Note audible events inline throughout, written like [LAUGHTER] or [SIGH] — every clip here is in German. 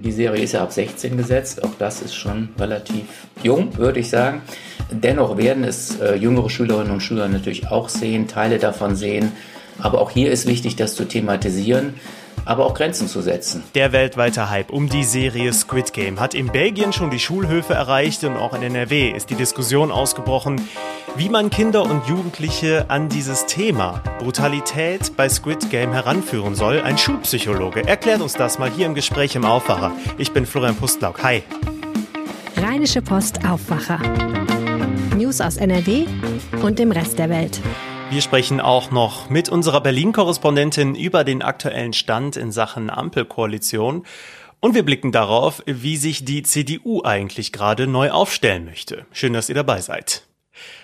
Die Serie ist ja ab 16 gesetzt, auch das ist schon relativ jung, würde ich sagen. Dennoch werden es äh, jüngere Schülerinnen und Schüler natürlich auch sehen, Teile davon sehen. Aber auch hier ist wichtig, das zu thematisieren aber auch Grenzen zu setzen. Der weltweite Hype um die Serie Squid Game hat in Belgien schon die Schulhöfe erreicht und auch in NRW ist die Diskussion ausgebrochen, wie man Kinder und Jugendliche an dieses Thema Brutalität bei Squid Game heranführen soll. Ein Schulpsychologe erklärt uns das mal hier im Gespräch im Aufwacher. Ich bin Florian Pustlauk. Hi. Rheinische Post Aufwacher. News aus NRW und dem Rest der Welt. Wir sprechen auch noch mit unserer Berlin-Korrespondentin über den aktuellen Stand in Sachen Ampelkoalition. Und wir blicken darauf, wie sich die CDU eigentlich gerade neu aufstellen möchte. Schön, dass ihr dabei seid.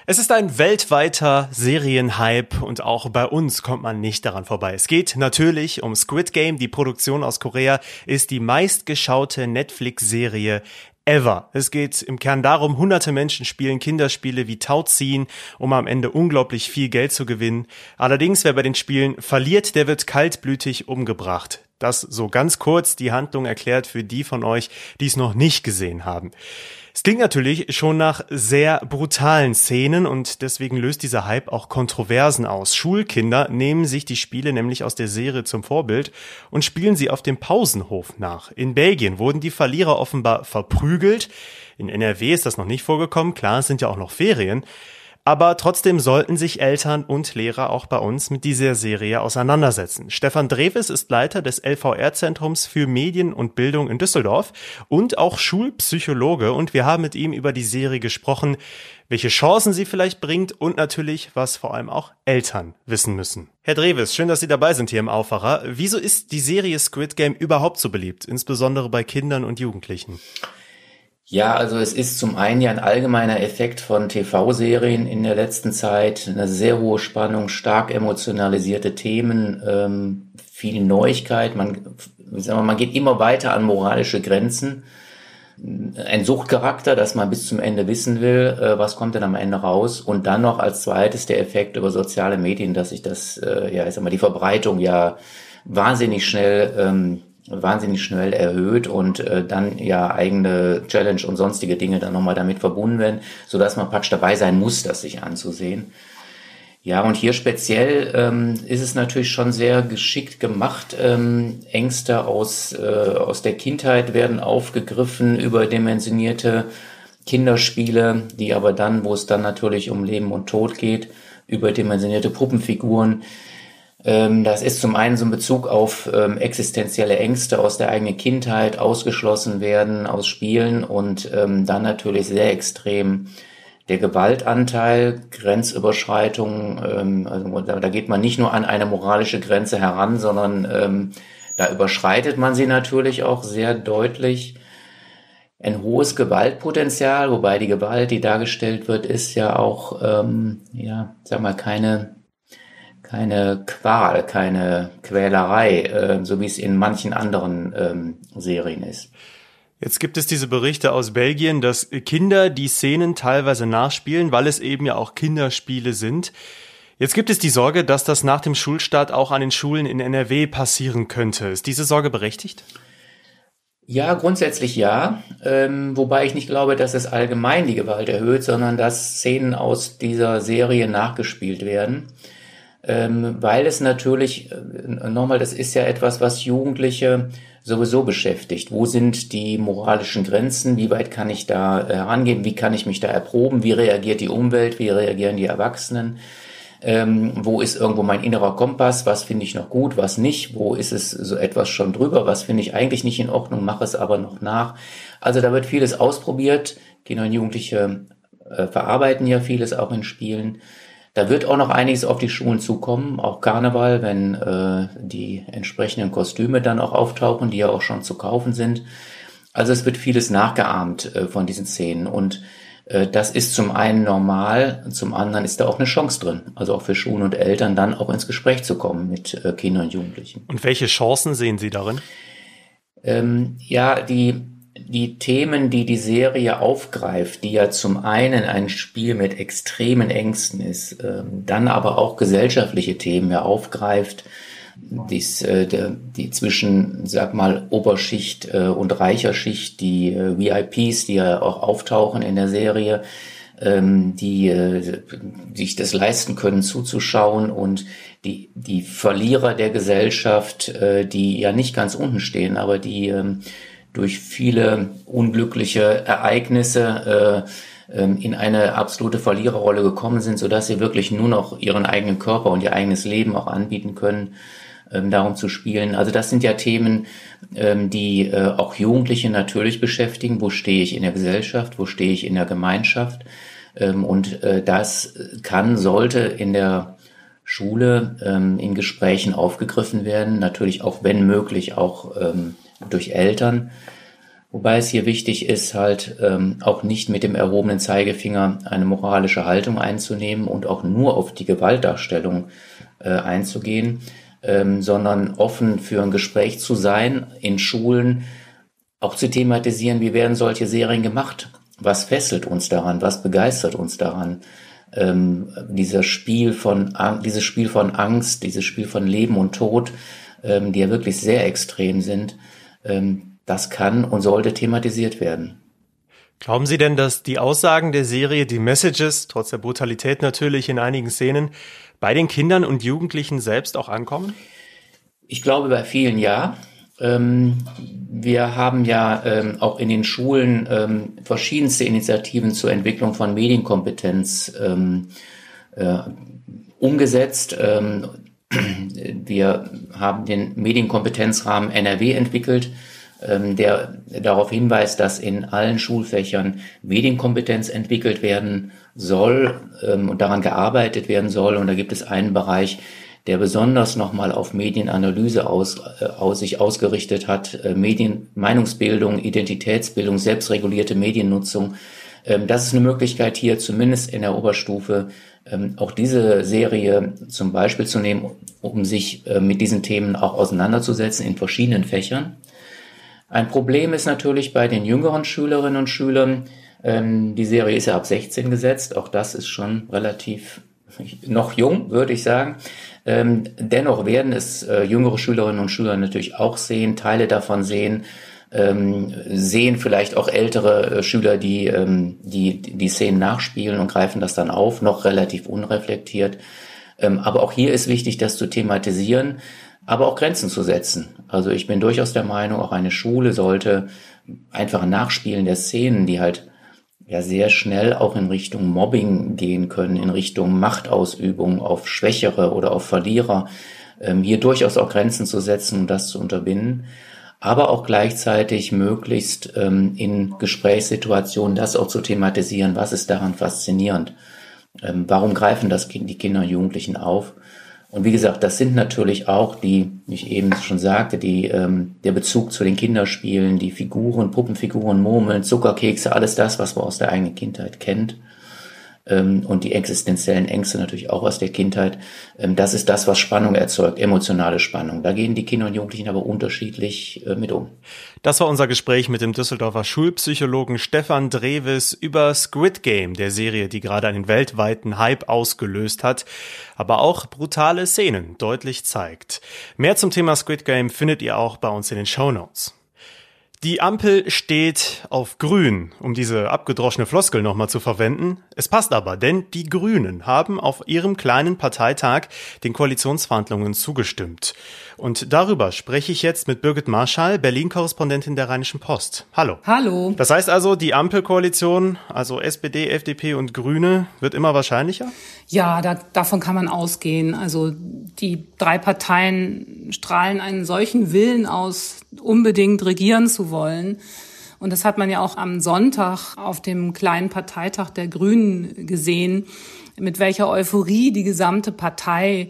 Es ist ein weltweiter Serienhype und auch bei uns kommt man nicht daran vorbei. Es geht natürlich um Squid Game. Die Produktion aus Korea ist die meistgeschaute Netflix-Serie ever. Es geht im Kern darum, hunderte Menschen spielen Kinderspiele wie Tauziehen, um am Ende unglaublich viel Geld zu gewinnen. Allerdings, wer bei den Spielen verliert, der wird kaltblütig umgebracht. Das so ganz kurz die Handlung erklärt für die von euch, die es noch nicht gesehen haben. Es klingt natürlich schon nach sehr brutalen Szenen und deswegen löst dieser Hype auch Kontroversen aus. Schulkinder nehmen sich die Spiele nämlich aus der Serie zum Vorbild und spielen sie auf dem Pausenhof nach. In Belgien wurden die Verlierer offenbar verprügelt. In NRW ist das noch nicht vorgekommen. Klar, es sind ja auch noch Ferien. Aber trotzdem sollten sich Eltern und Lehrer auch bei uns mit dieser Serie auseinandersetzen. Stefan Dreves ist Leiter des LVR-Zentrums für Medien und Bildung in Düsseldorf und auch Schulpsychologe und wir haben mit ihm über die Serie gesprochen, welche Chancen sie vielleicht bringt und natürlich, was vor allem auch Eltern wissen müssen. Herr Dreves, schön, dass Sie dabei sind hier im Aufwacher. Wieso ist die Serie Squid Game überhaupt so beliebt, insbesondere bei Kindern und Jugendlichen? Ja, also es ist zum einen ja ein allgemeiner Effekt von TV-Serien in der letzten Zeit, eine sehr hohe Spannung, stark emotionalisierte Themen, ähm, viel Neuigkeit. Man, sagen wir, man geht immer weiter an moralische Grenzen. Ein Suchtcharakter, dass man bis zum Ende wissen will, äh, was kommt denn am Ende raus. Und dann noch als zweites der Effekt über soziale Medien, dass sich das, äh, ja, ich sag mal, die Verbreitung ja wahnsinnig schnell ähm, wahnsinnig schnell erhöht und äh, dann ja eigene Challenge und sonstige Dinge dann nochmal damit verbunden werden, so dass man praktisch dabei sein muss, das sich anzusehen. Ja, und hier speziell ähm, ist es natürlich schon sehr geschickt gemacht. Ähm, Ängste aus, äh, aus der Kindheit werden aufgegriffen, überdimensionierte Kinderspiele, die aber dann, wo es dann natürlich um Leben und Tod geht, überdimensionierte Puppenfiguren, das ist zum einen so ein Bezug auf ähm, existenzielle Ängste aus der eigenen Kindheit, ausgeschlossen werden aus Spielen und ähm, dann natürlich sehr extrem der Gewaltanteil, Grenzüberschreitungen, ähm, also da, da, geht man nicht nur an eine moralische Grenze heran, sondern ähm, da überschreitet man sie natürlich auch sehr deutlich. Ein hohes Gewaltpotenzial, wobei die Gewalt, die dargestellt wird, ist ja auch, ähm, ja, sag mal, keine keine Qual, keine Quälerei, äh, so wie es in manchen anderen ähm, Serien ist. Jetzt gibt es diese Berichte aus Belgien, dass Kinder die Szenen teilweise nachspielen, weil es eben ja auch Kinderspiele sind. Jetzt gibt es die Sorge, dass das nach dem Schulstart auch an den Schulen in NRW passieren könnte. Ist diese Sorge berechtigt? Ja, grundsätzlich ja. Ähm, wobei ich nicht glaube, dass es allgemein die Gewalt erhöht, sondern dass Szenen aus dieser Serie nachgespielt werden ähm, weil es natürlich, äh, nochmal, das ist ja etwas, was Jugendliche sowieso beschäftigt. Wo sind die moralischen Grenzen? Wie weit kann ich da herangehen? Wie kann ich mich da erproben? Wie reagiert die Umwelt? Wie reagieren die Erwachsenen? Ähm, wo ist irgendwo mein innerer Kompass? Was finde ich noch gut? Was nicht? Wo ist es so etwas schon drüber? Was finde ich eigentlich nicht in Ordnung? Mache es aber noch nach. Also da wird vieles ausprobiert. Kinder und Jugendliche äh, verarbeiten ja vieles auch in Spielen. Da wird auch noch einiges auf die Schulen zukommen, auch Karneval, wenn äh, die entsprechenden Kostüme dann auch auftauchen, die ja auch schon zu kaufen sind. Also es wird vieles nachgeahmt äh, von diesen Szenen. Und Äh, das ist zum einen normal, zum anderen ist da auch eine Chance drin. Also auch für Schulen und Eltern dann auch ins Gespräch zu kommen mit äh, Kindern und Jugendlichen. Und welche Chancen sehen Sie darin? Ähm, ja, die, die Themen, die die Serie aufgreift, die ja zum einen ein Spiel mit extremen Ängsten ist, ähm, dann aber auch gesellschaftliche Themen ja aufgreift, dies, äh, der, die zwischen, sag mal, Oberschicht äh, und reicher Schicht, die äh, VIPs, die ja auch auftauchen in der Serie, ähm, die äh, sich das leisten können zuzuschauen und die, die Verlierer der Gesellschaft, äh, die ja nicht ganz unten stehen, aber die ähm, durch viele unglückliche Ereignisse äh, ähm, in eine absolute Verliererrolle gekommen sind, so dass sie wirklich nur noch ihren eigenen Körper und ihr eigenes Leben auch anbieten können ähm, darum zu spielen. Also das sind ja Themen, ähm, die äh, auch Jugendliche natürlich beschäftigen. Wo stehe ich in der Gesellschaft? Wo stehe ich in der Gemeinschaft? Ähm, und äh, das kann, sollte in der Schule ähm, in Gesprächen aufgegriffen werden. Natürlich auch, wenn möglich, auch ähm, durch Eltern. Wobei es hier wichtig ist, halt ähm, auch nicht mit dem erhobenen Zeigefinger eine moralische Haltung einzunehmen und auch nur auf die Gewaltdarstellung äh, einzugehen, ähm, sondern offen für ein Gespräch zu sein in Schulen, auch zu thematisieren, wie werden solche Serien gemacht? Was fesselt uns daran? Was begeistert uns daran? Ähm, dieser Spiel von, dieses Spiel von Angst, dieses Spiel von Leben und Tod, ähm, die ja wirklich sehr extrem sind, das kann und sollte thematisiert werden. Glauben Sie denn, dass die Aussagen der Serie, die Messages, trotz der Brutalität natürlich in einigen Szenen, bei den Kindern und Jugendlichen selbst auch ankommen? Ich glaube bei vielen ja. Ähm, wir haben ja ähm, auch in den Schulen ähm, verschiedenste Initiativen zur Entwicklung von Medienkompetenz ähm, äh, umgesetzt. [CLEARS THROAT] Wir haben den Medienkompetenzrahmen NRW entwickelt, ähm, der darauf hinweist, dass in allen Schulfächern Medienkompetenz entwickelt werden soll ähm, und daran gearbeitet werden soll. Und da gibt es einen Bereich, der besonders nochmal auf Medienanalyse aus, äh, aus sich ausgerichtet hat, äh, Medien, Meinungsbildung, Identitätsbildung, selbstregulierte Mediennutzung. Ähm, das ist eine Möglichkeit hier zumindest in der Oberstufe ähm, auch diese Serie zum Beispiel zu nehmen, um sich äh, mit diesen Themen auch auseinanderzusetzen in verschiedenen Fächern. Ein Problem ist natürlich bei den jüngeren Schülerinnen und Schülern, ähm, die Serie ist ja ab 16 gesetzt, auch das ist schon relativ noch jung, würde ich sagen. Ähm, dennoch werden es äh, jüngere Schülerinnen und Schüler natürlich auch sehen, Teile davon sehen, ähm, sehen vielleicht auch ältere äh, Schüler, die, ähm, die die Szenen nachspielen und greifen das dann auf, noch relativ unreflektiert. Ähm, aber auch hier ist wichtig, das zu thematisieren aber auch Grenzen zu setzen. Also ich bin durchaus der Meinung, auch eine Schule sollte einfach ein Nachspielen der Szenen, die halt ja sehr schnell auch in Richtung Mobbing gehen können, in Richtung Machtausübung auf Schwächere oder auf Verlierer, ähm, hier durchaus auch Grenzen zu setzen und das zu unterbinden, aber auch gleichzeitig möglichst ähm, in Gesprächssituationen das auch zu thematisieren, was ist daran faszinierend, ähm, warum greifen das kind, die Kinder und Jugendlichen auf? Und wie gesagt, das sind natürlich auch die, wie ich eben schon sagte, die, ähm, der Bezug zu den Kinderspielen, die Figuren, Puppenfiguren, Murmeln, Zuckerkekse, alles das, was man aus der eigenen Kindheit kennt und die existenziellen Ängste natürlich auch aus der Kindheit. Ähm, das ist das, was Spannung erzeugt, emotionale Spannung. Da gehen die Kinder und Jugendlichen aber unterschiedlich äh, mit um. Das war unser Gespräch mit dem Düsseldorfer Schulpsychologen Stefan Dreves über Squid Game, der Serie, die gerade einen weltweiten Hype ausgelöst hat, aber auch brutale Szenen deutlich zeigt. Mehr zum Thema Squid Game findet ihr auch bei uns in den Show Notes. Die Ampel steht auf grün, um diese abgedroschene Floskel nochmal zu verwenden. Es passt aber, denn die Grünen haben auf ihrem kleinen Parteitag den Koalitionsverhandlungen zugestimmt. Und darüber spreche ich jetzt mit Birgit Marschall, Berlin-Korrespondentin der Rheinischen Post. Hallo. Hallo. Das heißt also, die Ampelkoalition, also SPD, FDP und Grüne, wird immer wahrscheinlicher? Ja, da, davon kann man ausgehen. Also die drei Parteien strahlen einen solchen Willen aus, unbedingt regieren zu wollen. Und das hat man ja auch am Sonntag auf dem kleinen Parteitag der Grünen gesehen, mit welcher Euphorie die gesamte Partei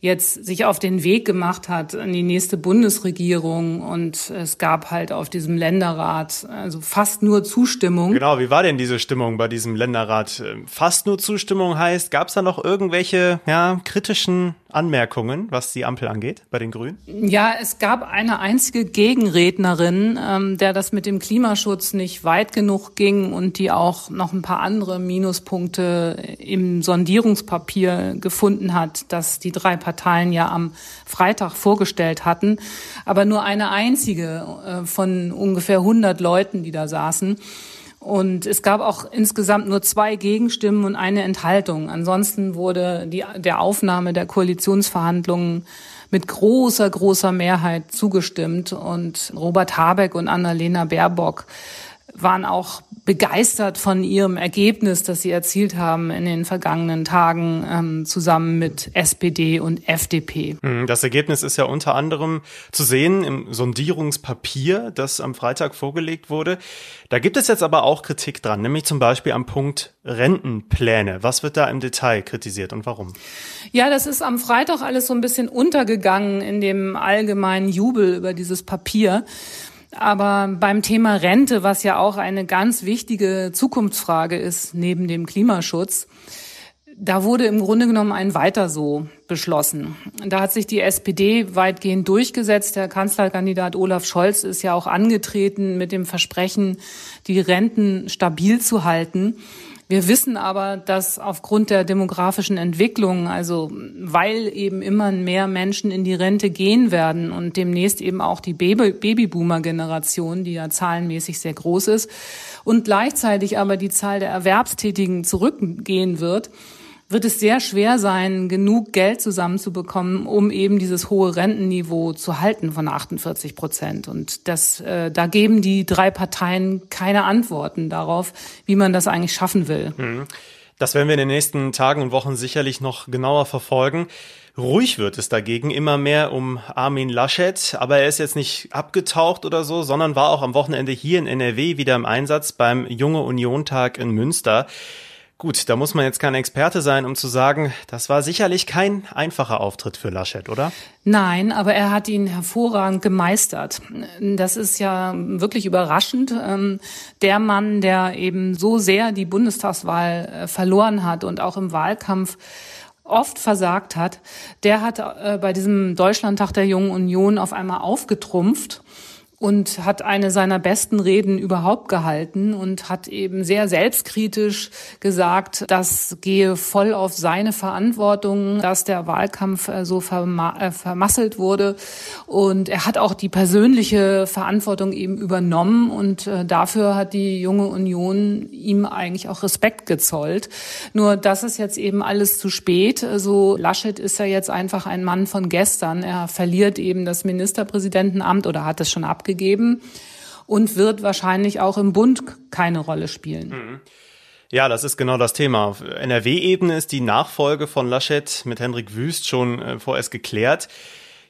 jetzt sich auf den Weg gemacht hat in die nächste Bundesregierung und es gab halt auf diesem Länderrat also fast nur Zustimmung. Genau, wie war denn diese Stimmung bei diesem Länderrat? Fast nur Zustimmung heißt, gab es da noch irgendwelche ja, kritischen Anmerkungen, was die Ampel angeht, bei den Grünen? Ja, es gab eine einzige Gegenrednerin, ähm, der das mit dem Klimaschutz nicht weit genug ging und die auch noch ein paar andere Minuspunkte im Sondierungspapier gefunden hat, das die drei Parteien ja am Freitag vorgestellt hatten. Aber nur eine einzige äh, von ungefähr 100 Leuten, die da saßen. Und es gab auch insgesamt nur zwei Gegenstimmen und eine Enthaltung. Ansonsten wurde die, der Aufnahme der Koalitionsverhandlungen mit großer, großer Mehrheit zugestimmt. Und Robert Habeck und Annalena Baerbock waren auch begeistert von ihrem Ergebnis, das sie erzielt haben in den vergangenen Tagen ähm, zusammen mit SPD und FDP. Hm, das Ergebnis ist ja unter anderem zu sehen im Sondierungspapier, das am Freitag vorgelegt wurde. Da gibt es jetzt aber auch Kritik dran, nämlich zum Beispiel am Punkt Rentenpläne. Was wird da im Detail kritisiert und warum? Ja, das ist am Freitag alles so ein bisschen untergegangen in dem allgemeinen Jubel über dieses Papier. Aber beim Thema Rente, was ja auch eine ganz wichtige Zukunftsfrage ist neben dem Klimaschutz, da wurde im Grunde genommen ein Weiter so beschlossen. Da hat sich die SPD weitgehend durchgesetzt. Der Kanzlerkandidat Olaf Scholz ist ja auch angetreten mit dem Versprechen, die Renten stabil zu halten. Wir wissen aber, dass aufgrund der demografischen Entwicklung, also weil eben immer mehr Menschen in die Rente gehen werden und demnächst eben auch die Babyboomer-Generation, die ja zahlenmäßig sehr groß ist, und gleichzeitig aber die Zahl der Erwerbstätigen zurückgehen wird, wird es sehr schwer sein, genug Geld zusammenzubekommen, um eben dieses hohe Rentenniveau zu halten von 48 Prozent. Und das, äh, da geben die drei Parteien keine Antworten darauf, wie man das eigentlich schaffen will. Mhm. Das werden wir in den nächsten Tagen und Wochen sicherlich noch genauer verfolgen. Ruhig wird es dagegen immer mehr um Armin Laschet, aber er ist jetzt nicht abgetaucht oder so, sondern war auch am Wochenende hier in NRW wieder im Einsatz beim Junge Union Tag in Münster. Gut, da muss man jetzt kein Experte sein, um zu sagen, das war sicherlich kein einfacher Auftritt für Laschet, oder? Nein, aber er hat ihn hervorragend gemeistert. Das ist ja wirklich überraschend. Ähm, der Mann, der eben so sehr die Bundestagswahl äh, verloren hat und auch im Wahlkampf oft versagt hat, der hat äh, bei diesem Deutschlandtag der Jungen Union auf einmal aufgetrumpft und hat eine seiner besten Reden überhaupt gehalten und hat eben sehr selbstkritisch gesagt, das gehe voll auf seine Verantwortung, dass der Wahlkampf äh, so äh, vermasselt wurde. Und er hat auch die persönliche Verantwortung eben übernommen und äh, dafür hat die junge Union ihm eigentlich auch Respekt gezollt. Nur das ist jetzt eben alles zu spät. Also Laschet ist ja jetzt einfach ein Mann von gestern. Er verliert eben das Ministerpräsidentenamt oder hat es schon abgegeben abgegeben und wird wahrscheinlich auch im Bund keine Rolle spielen. Mhm. Ja, das ist genau das Thema. Auf NRW-Ebene ist die Nachfolge von Laschet mit Hendrik Wüst schon äh, vorerst geklärt.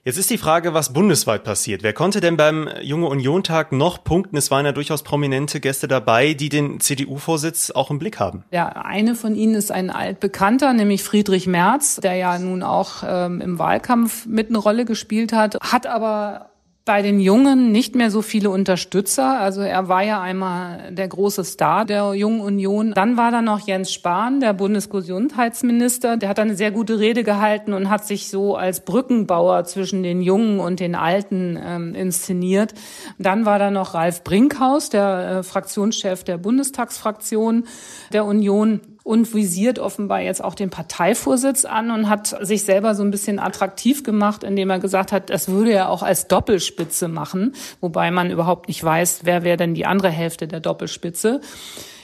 Jetzt ist die Frage, was bundesweit passiert. Wer konnte denn beim Junge Union-Tag noch punkten? Es waren ja durchaus prominente Gäste dabei, die den CDU-Vorsitz auch im Blick haben. Ja, eine von ihnen ist ein altbekannter, nämlich Friedrich Merz, der ja nun auch ähm, im Wahlkampf mit eine Rolle gespielt hat, hat aber bei den Jungen nicht mehr so viele Unterstützer. Also er war ja einmal der große Star der Jungen Union. Dann war da noch Jens Spahn, der Bundesgesundheitsminister. Der hat eine sehr gute Rede gehalten und hat sich so als Brückenbauer zwischen den Jungen und den Alten ähm, inszeniert. Dann war da noch Ralf Brinkhaus, der äh, Fraktionschef der Bundestagsfraktion der Union und visiert offenbar jetzt auch den Parteivorsitz an und hat sich selber so ein bisschen attraktiv gemacht, indem er gesagt hat, das würde er auch als Doppelspitze machen, wobei man überhaupt nicht weiß, wer wäre denn die andere Hälfte der Doppelspitze.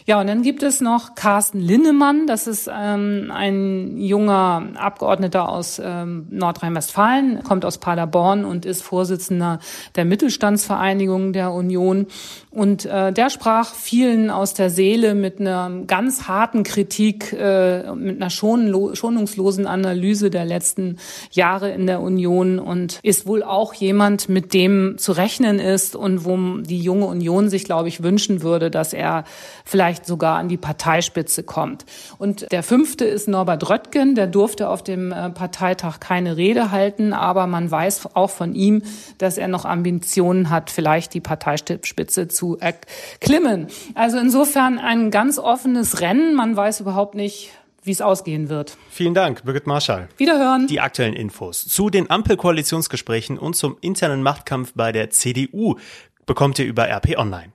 Ja, und dann gibt es noch Carsten Linnemann. Das ist ähm, ein junger Abgeordneter aus ähm, Nordrhein-Westfalen, kommt aus Paderborn und ist Vorsitzender der Mittelstandsvereinigung der Union. Und äh, der sprach vielen aus der Seele mit einer ganz harten Kritik, äh, mit einer schonungslosen Analyse der letzten Jahre in der Union und ist wohl auch jemand, mit dem zu rechnen ist und wo die junge Union sich, glaube ich, wünschen würde, dass er vielleicht vielleicht sogar an die Parteispitze kommt. Und der fünfte ist Norbert Röttgen, der durfte auf dem äh, Parteitag keine Rede halten, aber man weiß auch von ihm, dass er noch Ambitionen hat, vielleicht die Parteispitze zu erklimmen. Also insofern ein ganz offenes Rennen. Man weiß überhaupt nicht, wie es ausgehen wird. Vielen Dank, Birgit Marschall. Wiederhören. Die aktuellen Infos zu den Ampelkoalitionsgesprächen und zum internen Machtkampf bei der CDU bekommt ihr über RP Online.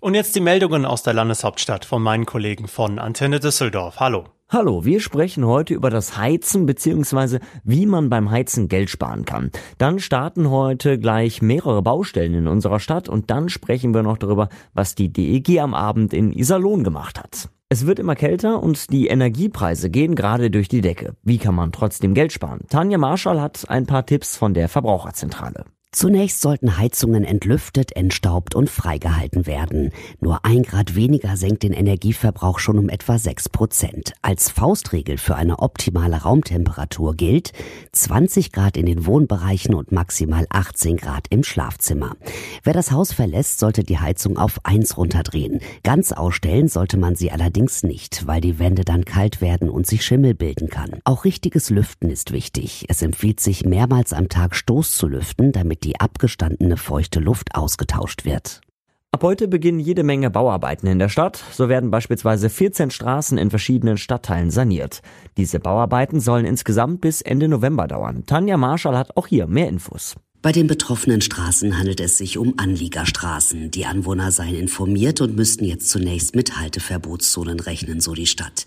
Und jetzt die Meldungen aus der Landeshauptstadt von meinen Kollegen von Antenne Düsseldorf. Hallo. Hallo, wir sprechen heute über das Heizen bzw. wie man beim Heizen Geld sparen kann. Dann starten heute gleich mehrere Baustellen in unserer Stadt und dann sprechen wir noch darüber, was die DEG am Abend in Iserlohn gemacht hat. Es wird immer kälter und die Energiepreise gehen gerade durch die Decke. Wie kann man trotzdem Geld sparen? Tanja Marschall hat ein paar Tipps von der Verbraucherzentrale. Zunächst sollten Heizungen entlüftet, entstaubt und freigehalten werden. Nur ein Grad weniger senkt den Energieverbrauch schon um etwa sechs Prozent. Als Faustregel für eine optimale Raumtemperatur gilt 20 Grad in den Wohnbereichen und maximal 18 Grad im Schlafzimmer. Wer das Haus verlässt, sollte die Heizung auf eins runterdrehen. Ganz ausstellen sollte man sie allerdings nicht, weil die Wände dann kalt werden und sich Schimmel bilden kann. Auch richtiges Lüften ist wichtig. Es empfiehlt sich mehrmals am Tag Stoß zu lüften, damit damit die abgestandene feuchte Luft ausgetauscht wird. Ab heute beginnen jede Menge Bauarbeiten in der Stadt. So werden beispielsweise 14 Straßen in verschiedenen Stadtteilen saniert. Diese Bauarbeiten sollen insgesamt bis Ende November dauern. Tanja Marschall hat auch hier mehr Infos. Bei den betroffenen Straßen handelt es sich um Anliegerstraßen. Die Anwohner seien informiert und müssten jetzt zunächst mit Halteverbotszonen rechnen, so die Stadt.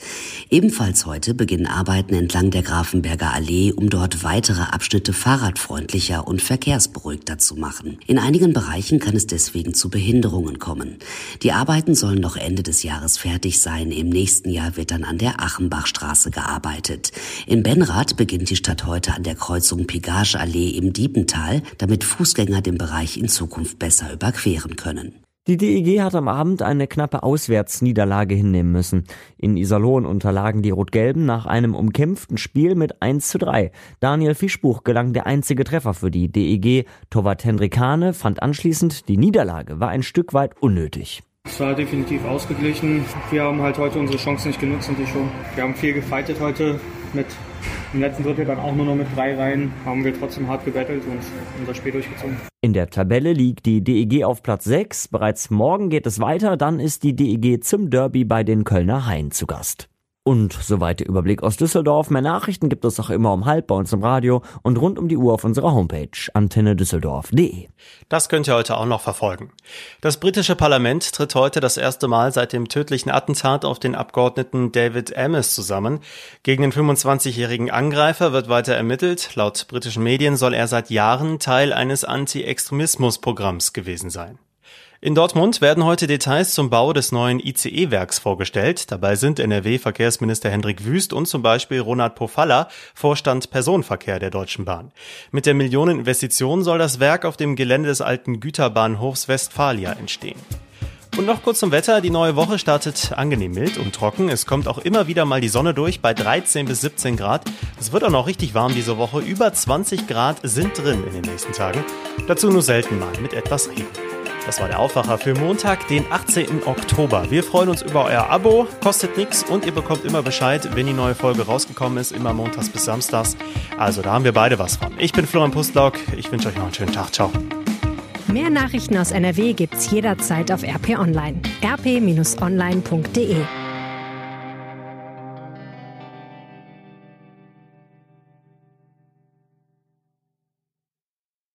Ebenfalls heute beginnen Arbeiten entlang der Grafenberger Allee, um dort weitere Abschnitte fahrradfreundlicher und verkehrsberuhigter zu machen. In einigen Bereichen kann es deswegen zu Behinderungen kommen. Die Arbeiten sollen noch Ende des Jahres fertig sein. Im nächsten Jahr wird dann an der Achenbachstraße gearbeitet. In Benrath beginnt die Stadt heute an der Kreuzung Pigage Allee im Diepental damit Fußgänger den Bereich in Zukunft besser überqueren können. Die DEG hat am Abend eine knappe Auswärtsniederlage hinnehmen müssen. In Iserlohn unterlagen die Rot-Gelben nach einem umkämpften Spiel mit 1 zu 3. Daniel Fischbuch gelang der einzige Treffer für die DEG. Torwart Hendrik Hane fand anschließend, die Niederlage war ein Stück weit unnötig. Es war definitiv ausgeglichen. Wir haben halt heute unsere Chancen nicht genutzt und die schon. Wir haben viel gefeitet heute mit im letzten Drittel dann auch nur noch mit drei Reihen. Haben wir trotzdem hart gebettelt und unser Spiel durchgezogen. In der Tabelle liegt die DEG auf Platz 6. Bereits morgen geht es weiter. Dann ist die DEG zum Derby bei den Kölner Haien zu Gast. Und soweit der Überblick aus Düsseldorf. Mehr Nachrichten gibt es auch immer um halb bei uns im Radio und rund um die Uhr auf unserer Homepage antennedüsseldorf.de. Das könnt ihr heute auch noch verfolgen. Das britische Parlament tritt heute das erste Mal seit dem tödlichen Attentat auf den Abgeordneten David Amis zusammen. Gegen den 25-jährigen Angreifer wird weiter ermittelt. Laut britischen Medien soll er seit Jahren Teil eines Anti-Extremismus-Programms gewesen sein. In Dortmund werden heute Details zum Bau des neuen ICE-Werks vorgestellt. Dabei sind NRW-Verkehrsminister Hendrik Wüst und zum Beispiel Ronald Pofalla, Vorstand Personenverkehr der Deutschen Bahn. Mit der Millioneninvestition soll das Werk auf dem Gelände des alten Güterbahnhofs Westfalia entstehen. Und noch kurz zum Wetter. Die neue Woche startet angenehm mild und trocken. Es kommt auch immer wieder mal die Sonne durch bei 13 bis 17 Grad. Es wird auch noch richtig warm diese Woche. Über 20 Grad sind drin in den nächsten Tagen. Dazu nur selten mal mit etwas Regen. Das war der Aufwacher für Montag, den 18. Oktober. Wir freuen uns über euer Abo, kostet nichts und ihr bekommt immer Bescheid, wenn die neue Folge rausgekommen ist, immer montags bis samstags. Also da haben wir beide was von. Ich bin Florian Pustlauk, ich wünsche euch noch einen schönen Tag. Ciao. Mehr Nachrichten aus NRW gibt's jederzeit auf RP Online. rp-online.de